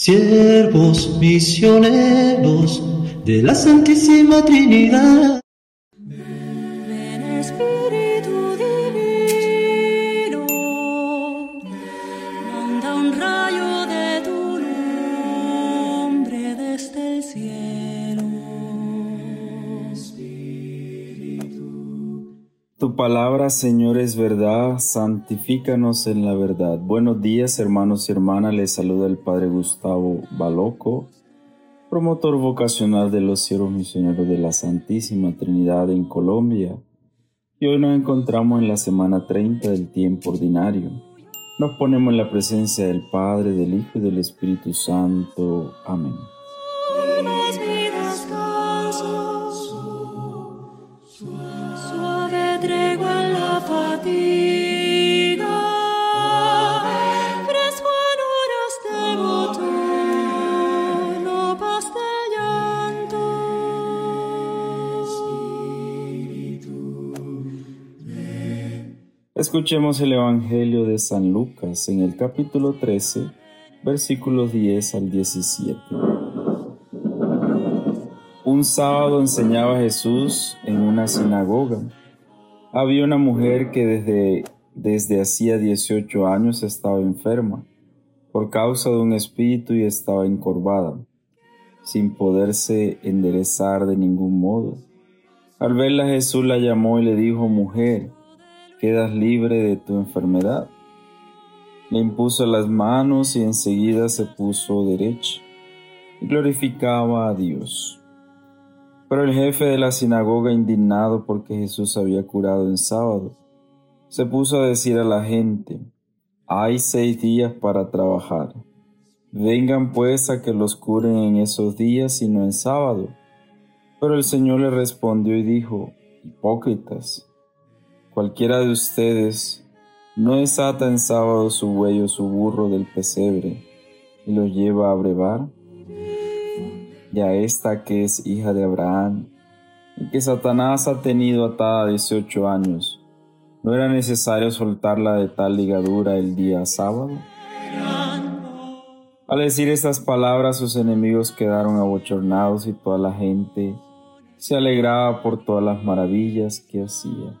siervos misioneros de la Santísima Trinidad. Tu palabra, Señor, es verdad, santifícanos en la verdad. Buenos días, hermanos y hermanas, les saluda el Padre Gustavo Baloco, promotor vocacional de los siervos misioneros de la Santísima Trinidad en Colombia. Y hoy nos encontramos en la semana 30 del tiempo ordinario. Nos ponemos en la presencia del Padre, del Hijo y del Espíritu Santo. Amén. Escuchemos el Evangelio de San Lucas en el capítulo 13, versículos 10 al 17. Un sábado enseñaba Jesús en una sinagoga. Había una mujer que desde, desde hacía 18 años estaba enferma por causa de un espíritu y estaba encorvada, sin poderse enderezar de ningún modo. Al verla Jesús la llamó y le dijo, mujer, quedas libre de tu enfermedad. Le impuso las manos y enseguida se puso derecha y glorificaba a Dios. Pero el jefe de la sinagoga, indignado porque Jesús había curado en sábado, se puso a decir a la gente, hay seis días para trabajar. Vengan pues a que los curen en esos días y no en sábado. Pero el Señor le respondió y dijo, hipócritas, cualquiera de ustedes no desata en sábado su buey o su burro del pesebre y lo lleva a brevar y a esta que es hija de Abraham, y que Satanás ha tenido atada 18 años, ¿no era necesario soltarla de tal ligadura el día sábado? Al decir estas palabras sus enemigos quedaron abochornados y toda la gente se alegraba por todas las maravillas que hacía.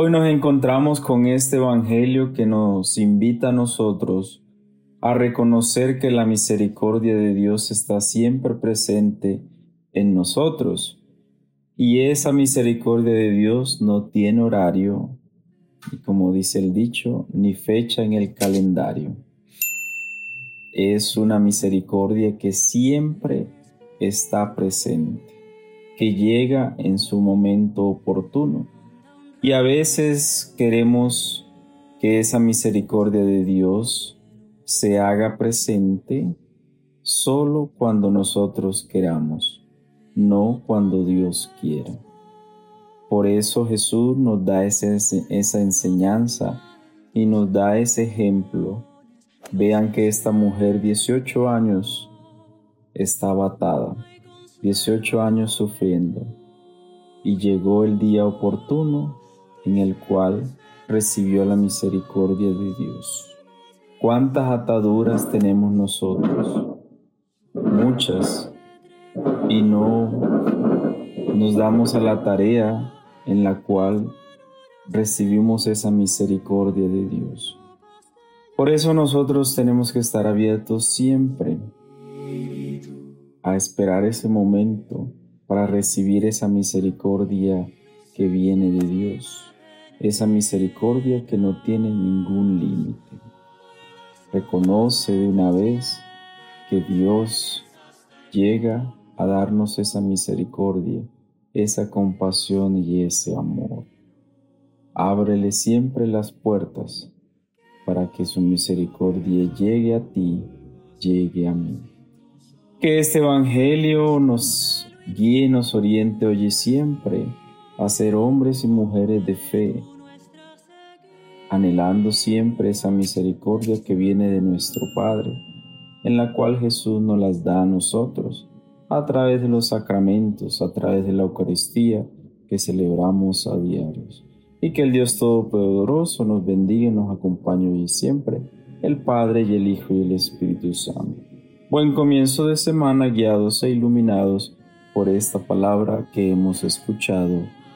Hoy nos encontramos con este Evangelio que nos invita a nosotros a reconocer que la misericordia de Dios está siempre presente en nosotros. Y esa misericordia de Dios no tiene horario, y como dice el dicho, ni fecha en el calendario. Es una misericordia que siempre está presente, que llega en su momento oportuno. Y a veces queremos que esa misericordia de Dios se haga presente solo cuando nosotros queramos, no cuando Dios quiera. Por eso Jesús nos da esa enseñanza y nos da ese ejemplo. Vean que esta mujer 18 años estaba atada, 18 años sufriendo, y llegó el día oportuno en el cual recibió la misericordia de Dios. ¿Cuántas ataduras tenemos nosotros? Muchas. Y no nos damos a la tarea en la cual recibimos esa misericordia de Dios. Por eso nosotros tenemos que estar abiertos siempre a esperar ese momento para recibir esa misericordia que viene de Dios, esa misericordia que no tiene ningún límite. Reconoce de una vez que Dios llega a darnos esa misericordia, esa compasión y ese amor. Ábrele siempre las puertas para que su misericordia llegue a ti llegue a mí. Que este Evangelio nos guíe, nos oriente hoy y siempre a ser hombres y mujeres de fe, anhelando siempre esa misericordia que viene de nuestro Padre, en la cual Jesús nos las da a nosotros, a través de los sacramentos, a través de la Eucaristía que celebramos a diarios. Y que el Dios Todopoderoso nos bendiga y nos acompañe hoy y siempre, el Padre y el Hijo y el Espíritu Santo. Buen comienzo de semana guiados e iluminados por esta palabra que hemos escuchado.